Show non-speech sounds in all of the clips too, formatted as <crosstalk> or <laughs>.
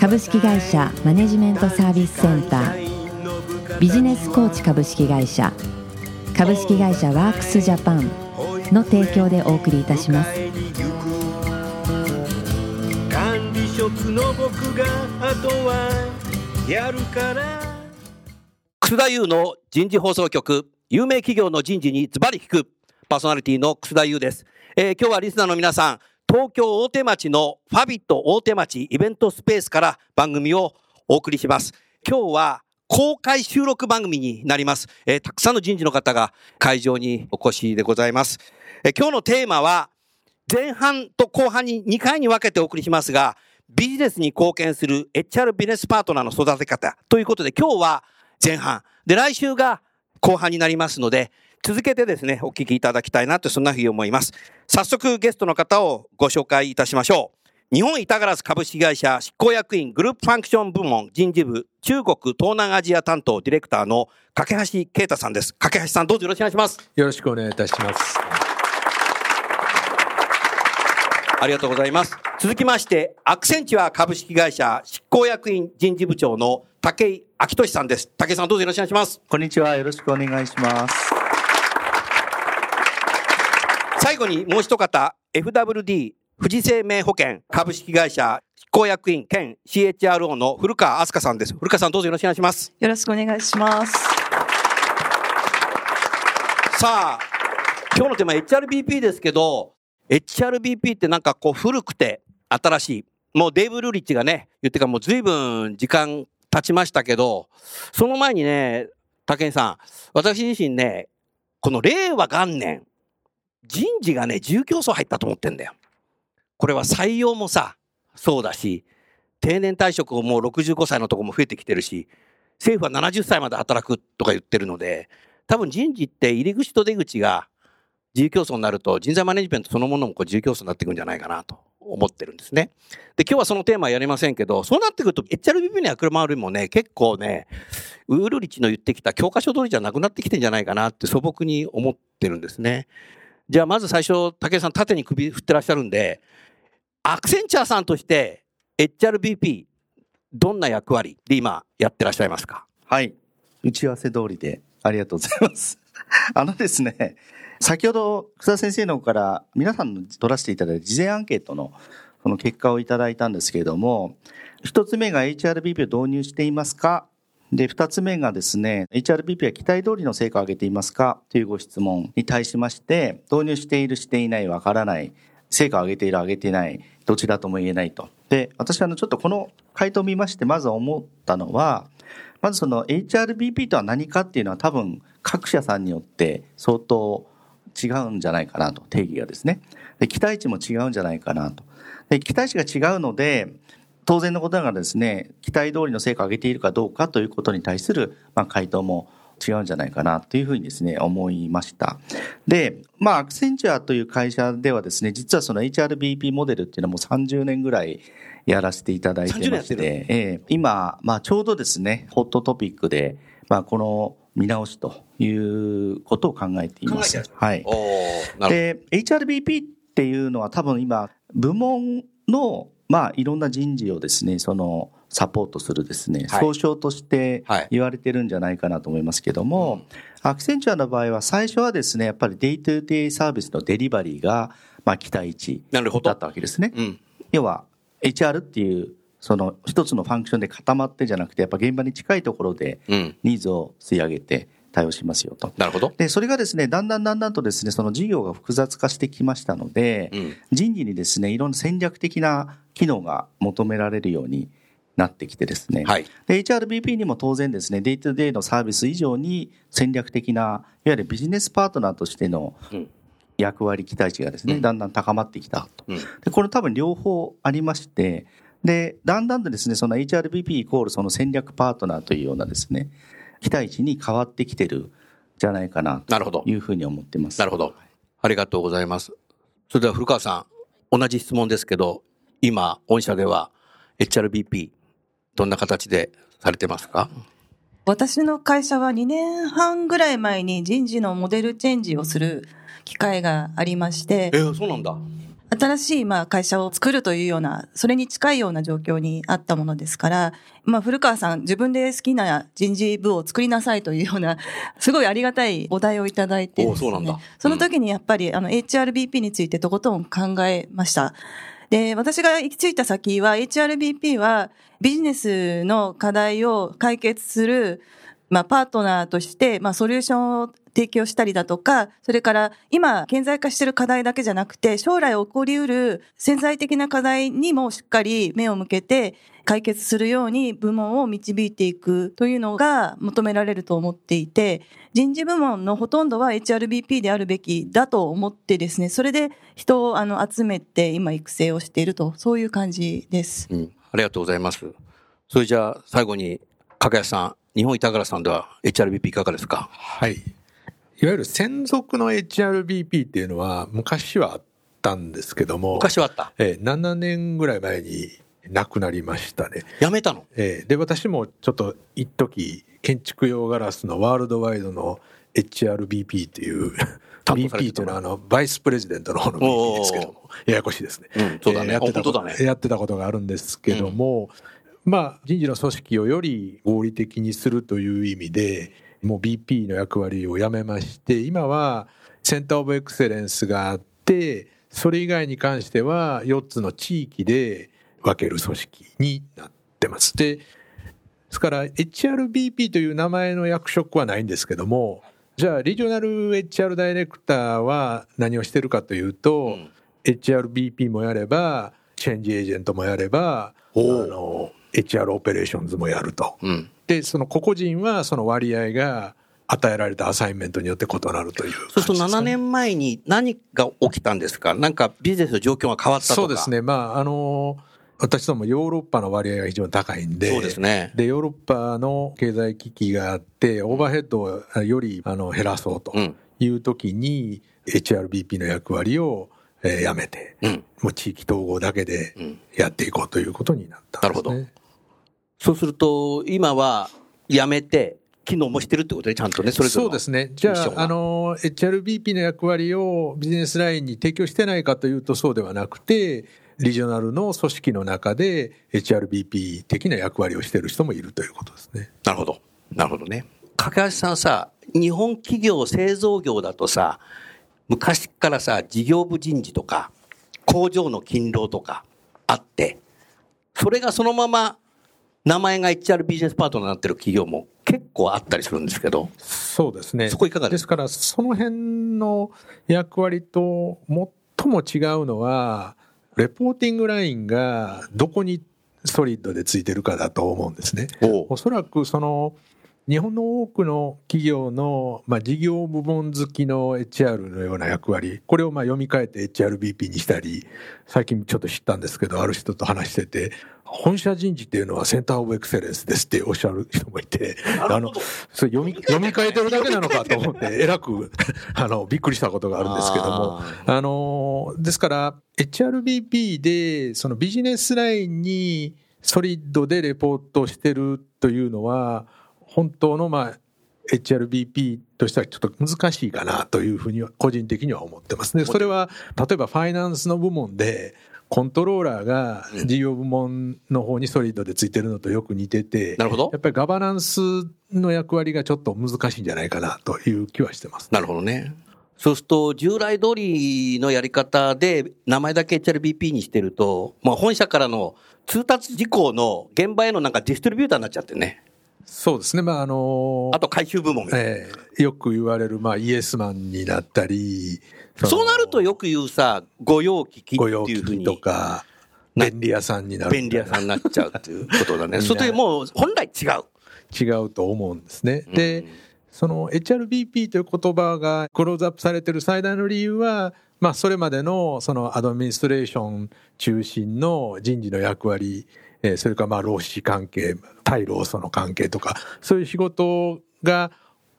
株式会社マネジメントサービスセンター。ビジネスコーチ株式会社。株式会社ワークスジャパンの提供でお送りいたします。管理職の僕があとはやるから。楠田優の人事放送局。有名企業の人事にズバリ聞く。パーソナリティの楠田優です、えー今日はリスナーの皆さん東京大手町のファビット大手町イベントスペースから番組をお送りします。今日は公開収録番組になります、えーたくさんの人事の方が会場にお越しでございます、えー今日のテーマは前半と後半に2回に分けてお送りしますが、ビジネスに貢献する HR ビジネスパートナーの育て方ということで、今日は前半。で、来週が後半になりますので、続けてですね、お聞きいただきたいなと、そんなふうに思います。早速ゲストの方をご紹介いたしましょう。日本板ガラス株式会社執行役員グループファンクション部門人事部中国東南アジア担当ディレクターの架橋啓太さんです。架橋さんどうぞよろしくお願いします。よろしくお願いいたします。ありがとうございます。続きまして、アクセンチュア株式会社執行役員人事部長の武井明俊さんです。武井さんどうぞよろしくお願いします。こんにちは。よろしくお願いします。最後にもう一方、FWD 富士生命保険株式会社執行役員兼 CHRO の古川飛鳥さんです。古川さんどうぞよろしくお願いします。よろしくお願いします。さあ、今日のテーマ HRBP ですけど、HRBP ってなんかこう古くて新しい。もうデーブ・ルリッチがね、言ってからもう随分時間経ちましたけど、その前にね、武井さん、私自身ね、この令和元年、人事がね、重競争入ったと思ってんだよ。これは採用もさ、そうだし、定年退職をもう65歳のとこも増えてきてるし、政府は70歳まで働くとか言ってるので、多分人事って入り口と出口が自由競争になると人材マネジメントそのものもこう自由競争になっていくんじゃないかなと思ってるんですね。で、今日はそのテーマはやりませんけど、そうなってくると HRBP の役回りもね、結構ね、ウールリッチの言ってきた教科書通りじゃなくなってきてんじゃないかなって素朴に思ってるんですね。じゃあまず最初、武井さん縦に首振ってらっしゃるんで、アクセンチャーさんとして HRBP どんな役割で今やってらっしゃいますか？はい。打ち合わせ通りでありがとうございます。<laughs> あのですね、先ほど草田先生の方から皆さんの取らせていただいた事前アンケートのその結果をいただいたんですけれども、一つ目が HRBP を導入していますか？で、二つ目がですね、HRBP は期待通りの成果を上げていますか？というご質問に対しまして、導入している、していない、わからない、成果を上げている、上げていない、どちらとも言えないと。で、私は、ちょっとこの回答を見まして、まず思ったのは、まずその HRBP とは何かっていうのは多分各社さんによって相当違うんじゃないかなと、定義がですね。で期待値も違うんじゃないかなと。で期待値が違うので、当然のことながらですね、期待通りの成果を上げているかどうかということに対する、まあ、回答も違うんじゃないかなというふうにですね、思いました。で、まあ、アクセンチュアという会社ではですね、実はその HRBP モデルっていうのはもう30年ぐらいやらせていただいて30年やまして、ええ今、まあ、ちょうどですね、ホットトピックで、まあ、この見直しということを考えています。はい。で、HRBP っていうのは多分今、部門の、まあ、いろんな人事をですね、その、サポートするですね、はい総称としてはい言われてるんじゃないかなと思いますけども、アクセンチュアの場合は最初はですね、やっぱり day-to-day サービスのデリバリーが、まあ、期待値なるほどだったわけですね。うん。要は HR っていうその一つのファンクションで固まってじゃなくてやっぱ現場に近いところでうん。ニーズを吸い上げて対応しますよと。なるほど。でそれがですねだんだんだんだんとですねその事業が複雑化してきましたので、うん。人事にですねいろんな戦略的な機能が求められるようになってきてですね、はい。で HRBP にも当然ですね day-to-day のサービス以上に戦略的ないわゆるビジネスパートナーとしてのうん役割期待値がですね、うんだんだん高まってきたと。うん。でこれ多分両方ありましてで、だんだんとですね、その HRBP イコールその戦略パートナーというようなですね、期待値に変わってきてるじゃないかななるほどというふうに思ってます。なるほど。ありがとうございます。それでは古川さん、同じ質問ですけど、今、御社では HRBP、どんな形でされてますか？私の会社は2年半ぐらい前に人事のモデルチェンジをする機会がありましてえ、ー、そうなんだ。新しいまあ会社を作るというような、それに近いような状況にあったものですから、まあ古川さん自分で好きな人事部を作りなさいというような、<laughs> すごいありがたいお題をいただいてそうなんだその時にやっぱりあの HRBP についてとことん考えました。で、私が行き着いた先は HRBP はビジネスの課題を解決するまあ、パートナーとして、まあ、ソリューションを提供したりだとか、それから今、顕在化している課題だけじゃなくて、将来起こりうる潜在的な課題にもしっかり目を向けて解決するように部門を導いていくというのが求められると思っていて、人事部門のほとんどは HRBP であるべきだと思ってですね、それで人をあの集めて今育成をしていると、そういう感じです。うん。ありがとうございます。それじゃあ、最後に、かやさん、日本板倉さんでは HRBP いかがですか？はい。いわゆる専属の HRBP っていうのは昔はあったんですけども、昔はあった？えー7年ぐらい前に亡くなりましたね。やめたの？えーで、私もちょっと一時建築用ガラスのワールドワイドの HRBP っていう、BP というのはあの、バイスプレジデントの方の BP ですけども、ややこしいですね。うんそうだね。えーやってたこ本当だね。とやってたことがあるんですけども、まあ、人事の組織をより合理的にするという意味で、もう BP の役割をやめまして、今はCenter of Excellence があって、それ以外に関しては4つの地域で分ける組織になってます。で、ですから HRBP という名前の役職はないんですけども、じゃあリージョナル HR ダイレクターは何をしてるかというと、HRBP もやれば、 change agent もやれば、あの、HR オペレーションズもやると。うん。で、その個々人はその割合が与えられたアサインメントによって異なるという感じそうすると7ですかね年前に何が起きたんですか？なんかビジネスの状況が変わったとか。そうです。ね。まあ、あの、私どもヨーロッパの割合が非常に高いんで、そうですね。で、ヨーロッパの経済危機があって、オーバーヘッドをよりあの減らそうとうん。いう時に、HRBP の役割を、えーやめて、うん。もう地域統合だけでうん。やっていこうということになったんです、ね。なるほそうすると、今はやめて、機能もしてるってことで、ちゃんとね、それぞれの。そうですね。じゃあ、あの、HRBP の役割をビジネスラインに提供してないかというとそうではなくて、リジョナルの組織の中で HRBP 的な役割をしている人もいるということですね。なるほど。なるほどね。架橋さんさ、日本企業製造業だとさ、昔からさ、事業部人事とか、工場の勤労とかあって、それがそのまま名前が HR ビジネスパートナーになってる企業も結構あったりするんですけど、そうですね。そこいかがでですすから、その辺の役割と最も違うのは、レポーティングラインがどこにソリッドでついてるかだと思うんですね。おそらくその日本の多くの企業の、まあ、事業部門好きの HR のような役割、これをまあ読み替えて HRBP にしたり、最近ちょっと知ったんですけど、ある人と話してて、本社人事っていうのはセンターオブエクセレンスですっておっしゃる人もいて、あの、それ読み、読み替えてるだけなのかと思って、えらく、あの、びっくりしたことがあるんですけども、ああの、ですから、HRBP で、そのビジネスラインにソリッドでレポートしてるというのは、本当の、まあ、HRBP としてはちょっと難しいかなというふうには、個人的には思ってますね。それは、例えばファイナンスの部門で、コントローラーが事業部門の方にソリッドでついてるのとよく似てて、なるほどやっぱりガバナンスの役割がちょっと難しいんじゃないかなという気はしてます、なるほどね。そうすると、従来通りのやり方で、名前だけ HRBP にしてると、まあ本社からの通達事項の現場へのなんかディストリビューターになっちゃってね。そうですね。まあ、あのあと回収部門ええよく言われる、まあ、イエスマンになったり、のそうなるとよく言うさ、御用聞きっていうふうにとか、な便利屋さんになる。便利屋さんになっちゃうっていうことだね。それでもう本来違う。違うと思うんですね。で、その HRBP という言葉がクローズアップされてる最大の理由は、まあ、それまでのそのアドミニストレーション中心の人事の役割、えー、それからまあ労使関係、対労組の関係とか、そういう仕事が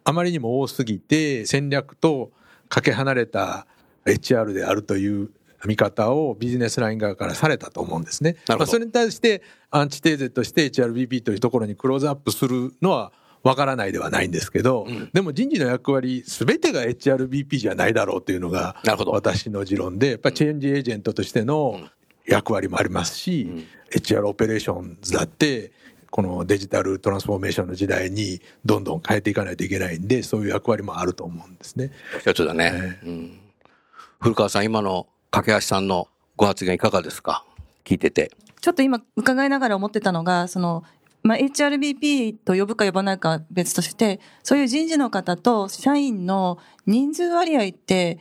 あまりにも多すぎて、戦略とかけ離れた HR であるという見方をビジネスライン側からされたと思うんですね。まあ、それに対してアンチテーゼとして HRBP というところにクローズアップするのはわからないではないんですけど、うん、でも人事の役割すべてが HRBP じゃないだろうというのが私の持論で、やっぱりチェンジエージェントとしての役割もありますし、うん、HR オペレーションズだってこのデジタルトランスフォーメーションの時代にどんどん変えていかないといけないんで、そういう役割もあると思うんですね。一つだね。えー、うん、古川さん、今の掛橋さんのご発言いかがですか？聞いてて。ちょっと今伺いながら思ってたのが、その、まあ、HRBP と呼ぶか呼ばないか別として、そういう人事の方と社員の人数割合って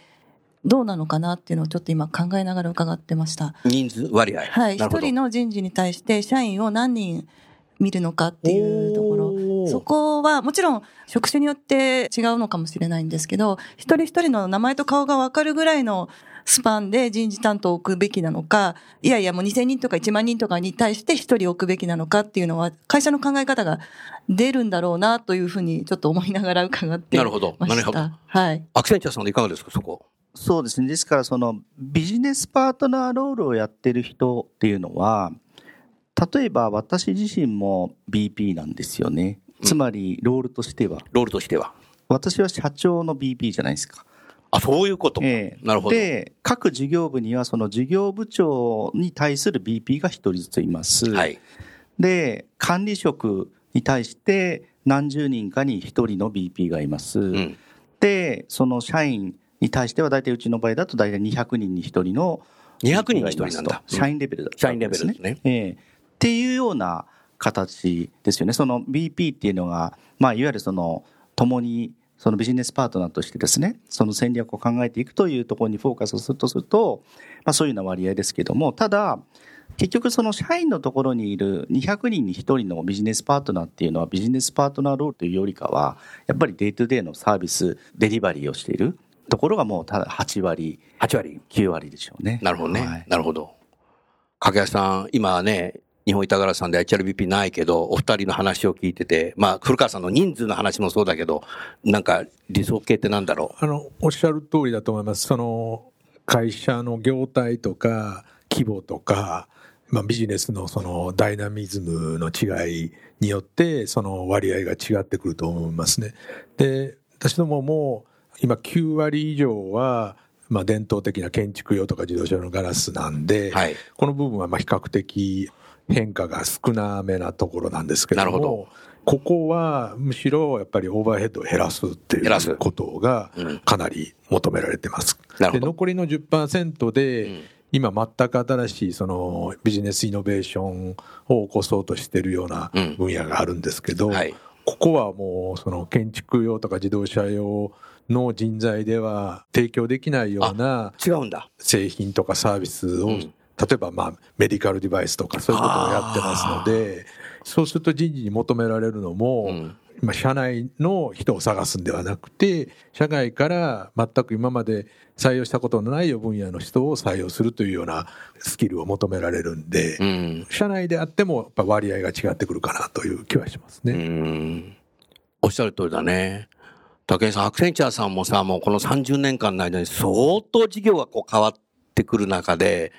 どうなのかなっていうのをちょっと今考えながら伺ってました。人数割合はい。一人の人事に対して社員を何人見るのかっていうと。そこはもちろん職種によって違うのかもしれないんですけど、一人一人の名前と顔がわかるぐらいのスパンで人事担当を置くべきなのか、いやいやもう2000人とか1万人とかに対して1人置くべきなのかっていうのは、会社の考え方が出るんだろうなというふうにちょっと思いながら伺ってなるほど。なるほど。はい。アクセンチャーさんでいかがですか、そこ。そうですね。ですから、そのビジネスパートナーロールをやってる人っていうのは、例えば私自身も BP なんですよね。つまり、ロールとしては、うん。ロールとしては。私は社長の BP じゃないですか。あ、そういうこと。えー、なるほど。で、各事業部にはその事業部長に対する BP が一人ずついます。はい。で、管理職に対して何十人かに一人の BP がいます。うん、で、その社員に対しては大体うちの場合だと大体200人に一人の200人に一人なんだ。社員レベルだ、ね、社員レベルですね。ええー、っていうような形ですよね。その BP っていうのが、まあ、いわゆるその、共にそのビジネスパートナーとしてですね、その戦略を考えていくというところにフォーカスをするとすると、まあそういうような割合ですけども、ただ、結局その社員のところにいる200人に1人のビジネスパートナーっていうのはビジネスパートナーロールというよりかは、やっぱり day-to-day のサービス、デリバリーをしているところがもうただ8割、8割、9割でしょうね。なるほどね。はい、なるほど。掛橋さん、今ね、日本板硝子さんで HRBP ないけど、お二人の話を聞いてて、まあ、古川さんの人数の話もそうだけど、なんか理想系ってなんだろう？あの、おっしゃる通りだと思います。その、会社の業態とか、規模とか、まあ、ビジネスのそのダイナミズムの違いによって、その割合が違ってくると思いますね。で、私どもも今9割以上は、まあ、伝統的な建築用とか自動車のガラスなんで、はい、この部分はまあ比較的変化が少なめなところなんですけども、ここはむしろやっぱりオーバーヘッドを減らすっていうことがかなり求められてます。で残りの10%で、今全く新しいそのビジネスイノベーションを起こそうとしているような分野があるんですけど、ここはもうその建築用とか自動車用の人材では提供できないような製品とかサービスを例えばまあメディカルデバイスとかそういうことをやってますので、そうすると人事に求められるのも、うんまあ、社内の人を探すんではなくて、社外から全く今まで採用したことのない分野の人を採用するというようなスキルを求められるんで、うん、社内であってもやっぱ割合が違ってくるかなという気はしますね。おっしゃる通りだね。武井さん、アクセンチャーさんもさ、もうこの30年間の間に相当事業がこう変わってくる中で、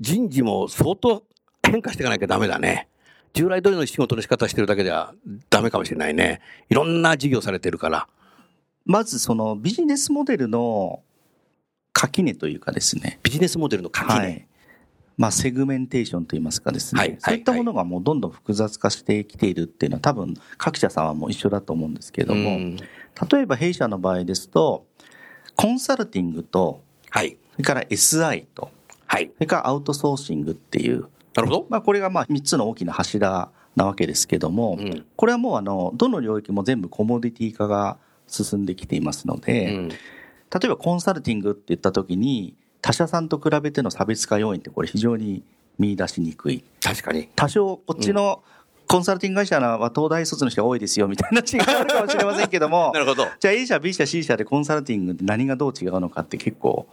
人事も相当変化していかなきゃダメだね。従来通りの仕事の仕方してるだけではダメかもしれないね。いろんな事業されてるから。まずそのビジネスモデルの垣根というかですね。ビジネスモデルの垣根。はい、まあ、セグメンテーションといいますかですね、はい、そういったものがもうどんどん複雑化してきているっていうのは多分各社さんはもう一緒だと思うんですけれども、例えば弊社の場合ですと、コンサルティングと、はい、それから SI と、はい。それからアウトソーシングっていう。なるほど。まあこれがまあ3つの大きな柱なわけですけども、うん、これはもうあの、どの領域も全部コモディティ化が進んできていますので、うん、例えばコンサルティングって言った時に、他社さんと比べての差別化要因ってこれ非常に見出しにくい。確かに。多少こっちの、コンサルティング会社は東大卒の人が多いですよみたいな違いがあるかもしれませんけども。<laughs> なるほど。じゃあ A 社、B 社、C 社でコンサルティングって何がどう違うのかって結構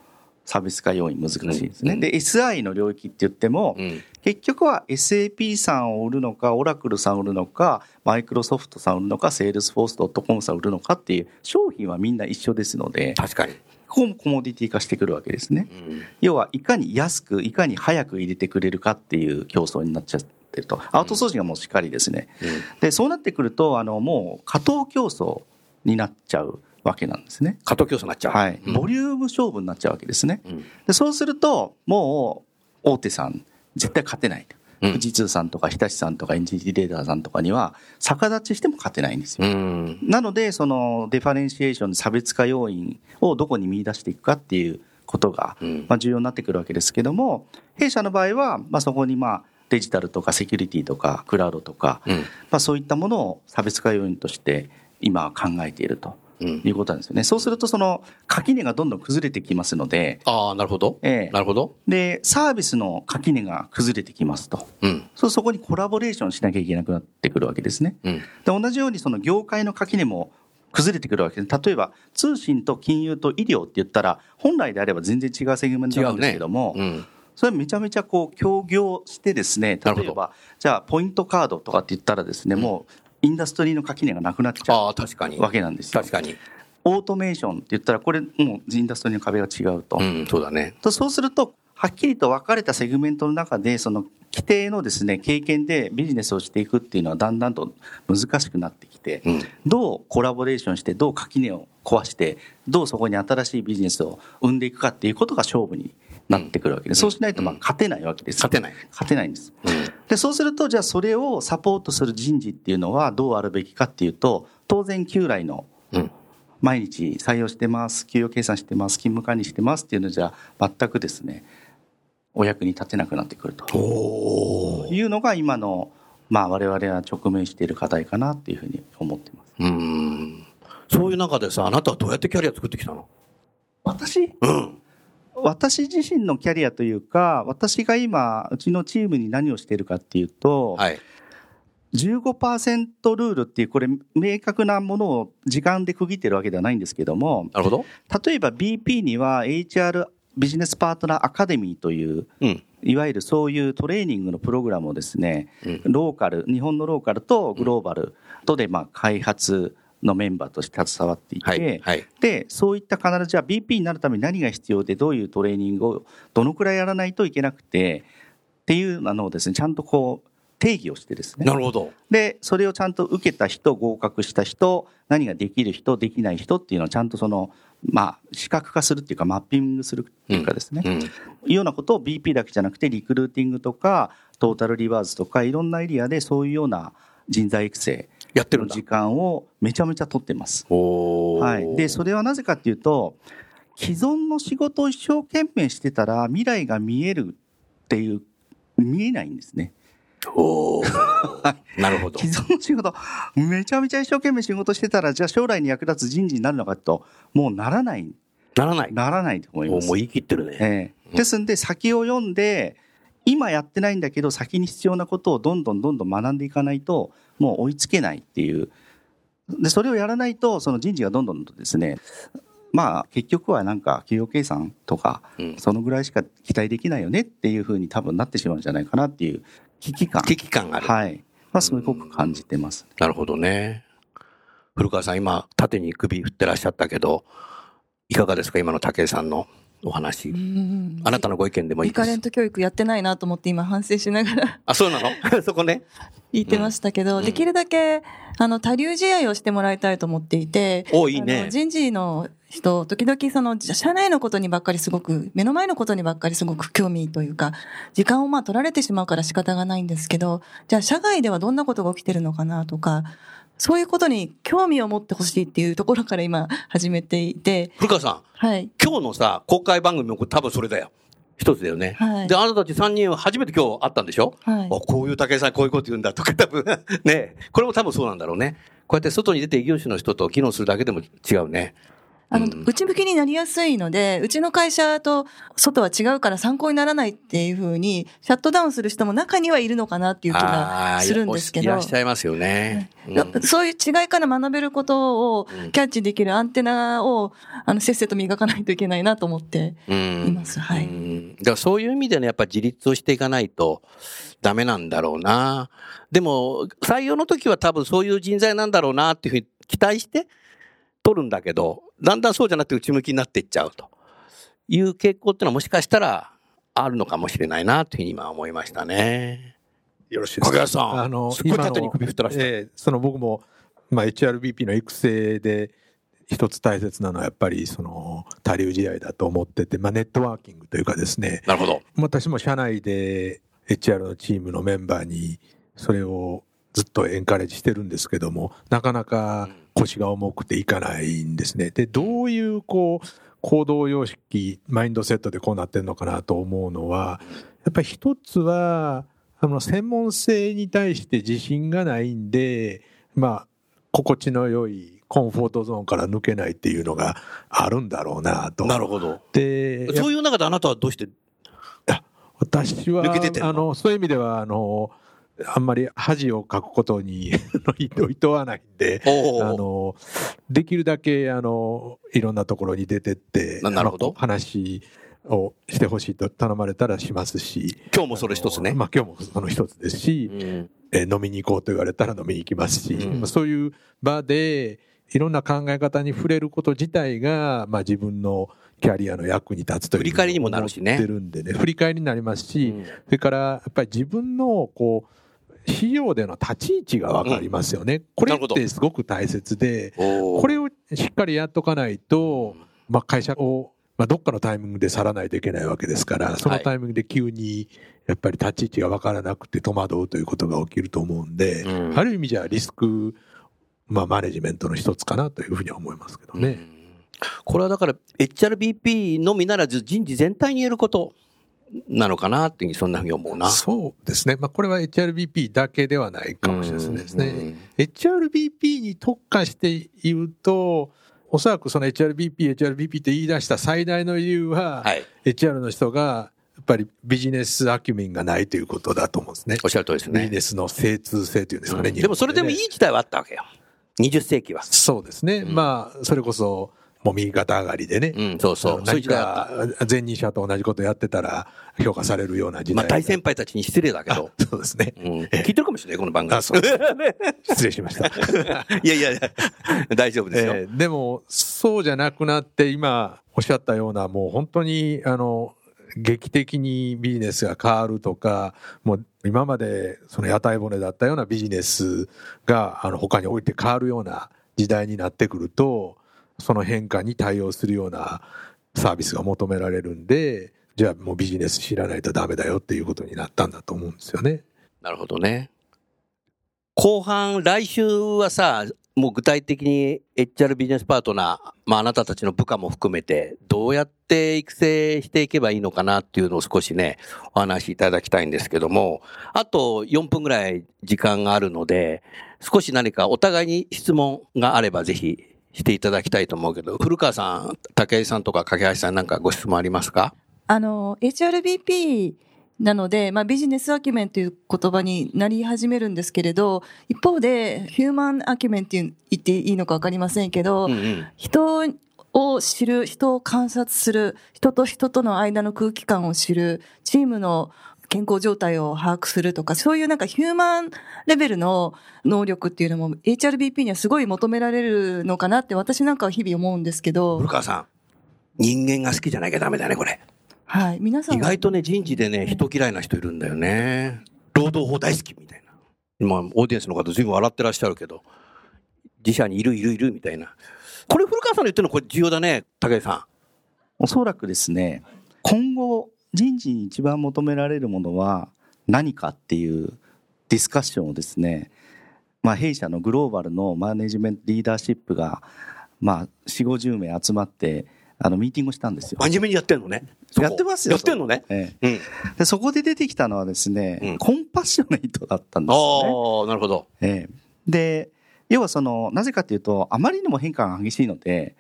差別化要因難しいですね。で、SI の領域って言っても、結局は SAP さんを売るのか、オラクルさんを売るのか、マイクロソフトさんを売るのか、 Salesforce .com さんを売るのかっていう商品はみんな一緒ですので、確かに。ここもコモディティ化してくるわけですね。うん、要はいかに安く、いかに早く入れてくれるかっていう競争になっちゃってると。アウトソーシングはもうしっかりですね。うん、で、そうなってくると、あの、もう過当競争になっちゃうわけなんですね。過当競争になっちゃう。はい。ボリューム勝負になっちゃうわけですね。うん、でそうすると、もう、大手さん、絶対勝てない。富士通さんとか日立さんとかエンジニレーダーさんとかには逆立ちしても勝てないんですよ。なので、そのデファレンシエーション、差別化要因をどこに見出していくかっていうことが、まあ、重要になってくるわけですけども、弊社の場合は、まあ、そこにまあ、デジタルとかセキュリティとかクラウドとか、まあ、そういったものを差別化要因として今考えていると。いうことなんですよね。そうすると、その、垣根がどんどん崩れてきますので。ああ、なるほど。ええなるほど。で、サービスの垣根が崩れてきますと。うん。そう、そこにコラボレーションしなきゃいけなくなってくるわけですね。うん。で、同じようにその業界の垣根も崩れてくるわけです。例えば、通信と金融と医療って言ったら、本来であれば全然違うセグメントなんですけども、ね、うん。それはめちゃめちゃこう協業してですね、例えば、じゃあポイントカードとかって言ったらですね、もうインダストリーの垣根がなくなっちゃうわけなんですよ。確かに。オートメーションって言ったら、これもうインダストリーの壁が違うと。うん、そうだね。とそうすると、はっきりと分かれたセグメントの中で、その規定のですね、経験でビジネスをしていくっていうのはだんだんと難しくなってきて、うん、どうコラボレーションして、どう垣根を壊して、どうそこに新しいビジネスを生んでいくかっていうことが勝負になってくるわけで、そうしないとまあ勝てないわけです。勝てない。勝てないんです。で、そうすると、じゃあそれをサポートする人事っていうのはどうあるべきかっていうと、当然旧来の、毎日採用してます、給与計算してます、勤務管理してますっていうのじゃ全くですね、お役に立てなくなってくるというのが今の、まあ我々は直面している課題かなっていうふうに思ってます。うん。そういう中でさ、あなたはどうやってキャリア作ってきたの？私？うん。私自身のキャリアというか、私が今、うちのチームに何をしているかっていうと、はい、15%ルールっていう、これ、明確なものを時間で区切ってるわけではないんですけども、なるほど。例えば BP には HR ビジネスパートナーアカデミーという、うん、いわゆるそういうトレーニングのプログラムをですね、うん、ローカル、日本のローカルとグローバルとでまあ開発、のメンバーとして携わっていて、はいはい、で、そういった必ずじゃあ BP になるために何が必要でどういうトレーニングをどのくらいやらないといけなくて、っていうのをですね、ちゃんとこう、定義をしてですね。なるほど。で、それをちゃんと受けた人、合格した人、何ができる人、できない人っていうのをちゃんとその、まあ、視覚化するっていうか、マッピングするっていうかですね、うんうん、いうようなことを BP だけじゃなくて、リクルーティングとか、トータルリバーズとか、いろんなエリアでそういうような人材育成、やってる時間をめちゃめちゃ取ってます。はい。で、それはなぜかっていうと、既存の仕事を一生懸命してたら未来が見えるっていう、見えないんですね。お <laughs> なるほど。既存の仕事、めちゃめちゃ一生懸命仕事してたら、じゃあ将来に役立つ人事になるのかと、もうならない。ならない。ならないと思います。もう言い切ってるね。ええー、ですんで、先を読んで、今やってないんだけど、先に必要なことをどんどんどんどん学んでいかないと、もう追いつけないっていう。で、それをやらないと、その人事がどんどんとですね、まあ結局はなんか企業計算とか、そのぐらいしか期待できないよねっていうふうに多分なってしまうんじゃないかなっていう危機感。危機感がある。はい。まあすごく感じてます。なるほどね。古川さん今縦に首振ってらっしゃったけど、いかがですか？今の武井さんのお話。あなたのご意見でもいいです。リカレント教育やってないなと思って今反省しながら <laughs> あ、そうなの？<laughs> そこね。言ってましたけど、うん、できるだけ、あの、多流試合をしてもらいたいと思っていて。おいいね。人事の人、時々その、社内のことにばっかりすごく、目の前のことにばっかりすごく興味というか、時間をまあ取られてしまうから仕方がないんですけど、じゃあ社外ではどんなことが起きてるのかなとか、そういうことに興味を持ってほしいっていうところから今始めていて。古川さん。はい。今日のさ、公開番組も多分それだよ。一つだよね。はい。で、あなたたち三人は初めて今日会ったんでしょ？はい。こういう武井さんこういうこと言うんだとか多分ね、これも多分そうなんだろうね。こうやって外に出て異業種の人と機能するだけでも違うね。あの、うん内向きになりやすいので、うちの会社と外は違うから参考にならないっていうふうに、シャットダウンする人も中にはいるのかなっていう気がするんですけどいらっし。ゃいますよね。うんそういう違いから学べることをうんキャッチできるアンテナを、あの、せっせと磨かないといけないなと思ってうんいます。はい。うんだからそういう意味でね、やっぱ自立をしていかないとダメなんだろうな。でも、採用の時は多分そういう人材なんだろうなっていうふうに期待して取るんだけど、だんだんそうじゃなくて内向きになっていっちゃうと。いう傾向っていうのはもしかしたらあるのかもしれないなというふうに今思いましたね。よろしいですか？さんあのすっごい縦に首振ってらっしゃるええその僕も、まあ、HRBP の育成で一つ大切なのはやっぱりその多流時代だと思ってて、まあ、ネットワーキングというかですね。なるほど。私も社内で HR のチームのメンバーにそれをずっとエンカレッジしてるんですけどもなかなか腰が重くていかないんですね。でどういうこう行動様式マインドセットでこうなってるのかなと思うのはやっぱり一つはあの専門性に対して自信がないんでまあ心地の良いコンフォートゾーンから抜けないっていうのがあるんだろうなと。なるほど。でそういう中であなたはどうして？私は抜けててんの？あのそういう意味ではあのあんまり恥をかくことにい <laughs> といとわないんであのできるだけあのいろんなところに出てってななるほど。話をしてほしいと頼まれたらしますし。今日もそれ一つね。まあ、今日もその一つですし、うん。えー飲みに行こうと言われたら飲みに行きますし、うん。まあそういう場でいろんな考え方に触れること自体が、まあ、自分のキャリアの役に立つという振り返りにもなるしね。思ってるんでね振り返りになりますし、うん。それからやっぱり自分のこう市場での立ち位置が分かりますよね、これってすごく大切でこれをしっかりやっとかないと、まあ、会社を、まあ、どっかのタイミングで去らないといけないわけですからそのタイミングで急にやっぱり立ち位置が分からなくて戸惑うということが起きると思うんで、うん。ある意味じゃリスク、まあ、マネジメントの一つかなというふうには思いますけどね。うん。これはだから HRBP のみならず人事全体に言えることなのかなっていうそんなふうに思うな。そうですね、まあ、これは HRBP だけではないかもしれないですね。うん HRBP に特化して言うと、おそらくその HRBP、HRBP って言い出した最大の理由は、はい。HR の人がやっぱりビジネスアキュメンがないということだと思うんですね。おっしゃる通りですね。ビジネスの精通性というんですかね。でもそれでもいいい時代はあったわけよ。20世紀は。そうですね。うんまあ、それこそ、もう右肩上がりでね。うん、そうそう。そういっか前任者と同じことやってたら評価されるようなた。時代。まあ大先輩たちに失礼だけど。あ <laughs> そうですね。うん、聞いてるかもしれない、この番組。あそう失礼しました。<laughs> いやいやいや、大丈夫ですよ。えーでも、そうじゃなくなって、今おっしゃったような、もう本当に、あの、劇的にビジネスが変わるとか、もう今までその屋台骨だったようなビジネスが、あの、他に置いて変わるような時代になってくると、その変化に対応するようなサービスが求められるんで、じゃあもうビジネス知らないとダメだよっていうことになったんだと思うんですよね。なるほどね。後半、来週はさ、もう具体的に HR ビジネスパートナー、まああなたたちの部下も含めて、どうやって育成していけばいいのかなっていうのを少しね、お話しいただきたいんですけども、あと4分ぐらい時間があるので、少し何かお互いに質問があればぜひしていただきたいと思うけど、古川さん、武井さんとか架橋さんなんかご質問ありますか？あの、HRBP なので、まあ、ビジネスアキュメンという言葉になり始めるんですけれど、一方で、ヒューマンアキュメンって言っていいのかわかりませんけど、うんうん。人を知る、人を観察する、人と人との間の空気感を知る、チームの健康状態を把握するとか、そういうなんかヒューマンレベルの能力っていうのも HRBP にはすごい求められるのかなって私なんかは日々思うんですけど古、川さん、人間が好きじゃなきゃダメだね、これ。はい。皆さんは意外とね、人事でね、人嫌いな人いるんだよね。労働法大好きみたいな。今、オーディエンスの方ずいぶん笑ってらっしゃるけど、自社にいるいるいるみたいな。これ古川さんの言ってるのこれ重要だね、武井さおそらくですね、今後人事に一番求められるものは何かっていうディスカッションをですね、まあ、弊社のグローバルのマネジメントリーダーシップが、まあ、4、50名集まって、あの、ミーティングをしたんですよん。。真面目にやってんのね。やってますよやってんのね。ええうん。でそこで出てきたのはですね、うんコンパッショネイトだったんですよね。ああ、なるほど。ええで、要はその、なぜかというと、あまりにも変化が激しいので、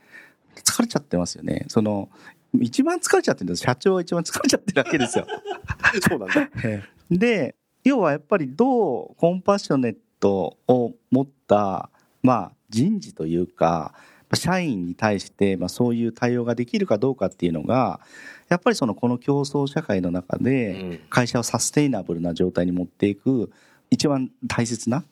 疲れちゃってますよね。その、一番疲れちゃってるんです。社長は一番疲れちゃってるわけですよ。<laughs> そうなんだ。で、要はやっぱりどうコンパッショネットを持った、まあ人事というか、社員に対して、まあ、そういう対応ができるかどうかっていうのが、やっぱりそのこの競争社会の中で、会社をサステイナブルな状態に持っていく、一番大切な、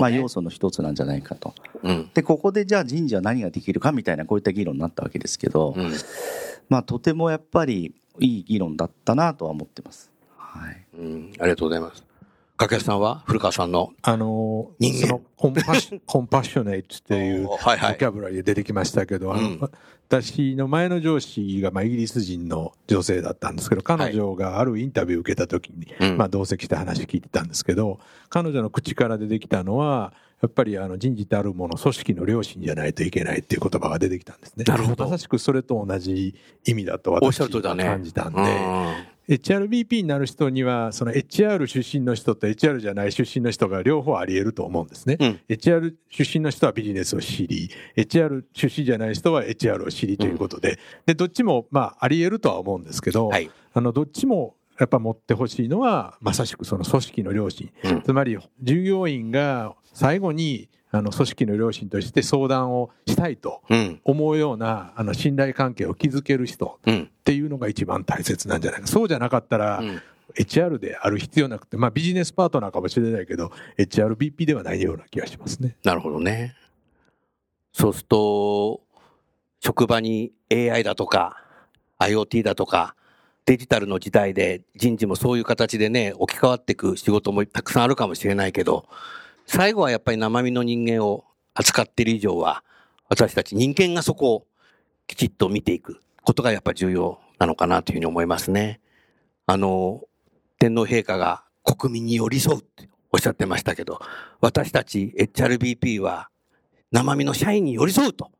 まあ、要素の一つなんじゃないかと、うん、でここでじゃあ人事は何ができるかみたいなこういった議論になったわけですけど、うん、まあとてもやっぱりいい議論だったなとは思ってます。はい、うん、ありがとうございます。掛橋さんは古川さんのあの、そのコンパッショ、<laughs> コンパッショネイトっていうボキャブラリーで出てきましたけど、はいはい、あの、私の前の上司が、まあ、イギリス人の女性だったんですけど、彼女があるインタビューを受けた時に、はい、まあ、同席した話聞いてたんですけど、彼女の口から出てきたのは、やっぱりあの人事たるもの、組織の良心じゃないといけないっていう言葉が出てきたんですね。なるほど。まさしくそれと同じ意味だと私は感じたんで、HRBP になる人には、その HR 出身の人と HR じゃない出身の人が両方あり得ると思うんですね。うん、HR 出身の人はビジネスを知り、HR 出身じゃない人は HR を知りということで、うん、で、どっちも、まあ、あり得るとは思うんですけど、はい、あの、どっちもやっぱ持ってほしいのは、まさしくその組織の良心。うん、つまり、従業員が最後に、あの、組織の良心として相談をしたいと思うような、あの、信頼関係を築ける人っていうのが一番大切なんじゃないか。そうじゃなかったら、HR である必要なくて、まあビジネスパートナーかもしれないけど、HRBP ではないような気がしますね。なるほどね。そうすると、職場に AI だとか、IoT だとか、デジタルの時代で人事もそういう形でね、置き換わっていく仕事もたくさんあるかもしれないけど、最後はやっぱり生身の人間を扱っている以上は、私たち人間がそこをきちっと見ていくことがやっぱ重要なのかなというふうに思いますね。あの、天皇陛下が国民に寄り添うっておっしゃってましたけど、私たち HRBP は生身の社員に寄り添うと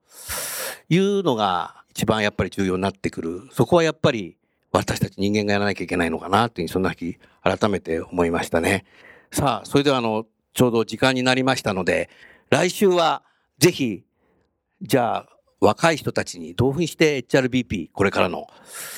いうのが一番やっぱり重要になってくる。そこはやっぱり私たち人間がやらなきゃいけないのかなというふうにそんな日改めて思いましたね。さあ、それではあの、ちょうど時間になりましたので、来週はぜひ、じゃあ、若い人たちにどういうふうにして HRBP これからの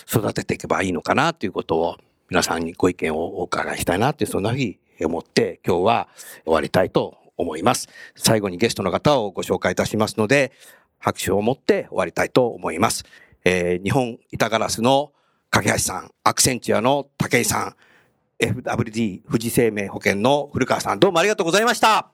育てていけばいいのかなということを皆さんにご意見をお伺いしたいなってそんなふうに思って今日は終わりたいと思います。最後にゲストの方をご紹介いたしますので拍手を持って終わりたいと思います。えー、日本板ガラスの架橋さん、アクセンチュアの武井さん、FWD 富士生命保険の古川さん、どうもありがとうございました。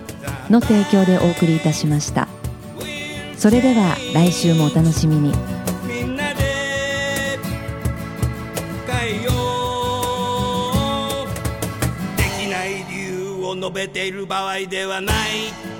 の提供でお送りいたしました。それでは来週もお楽しみに。みんなで変えよう。できない理由を述べている場合ではない。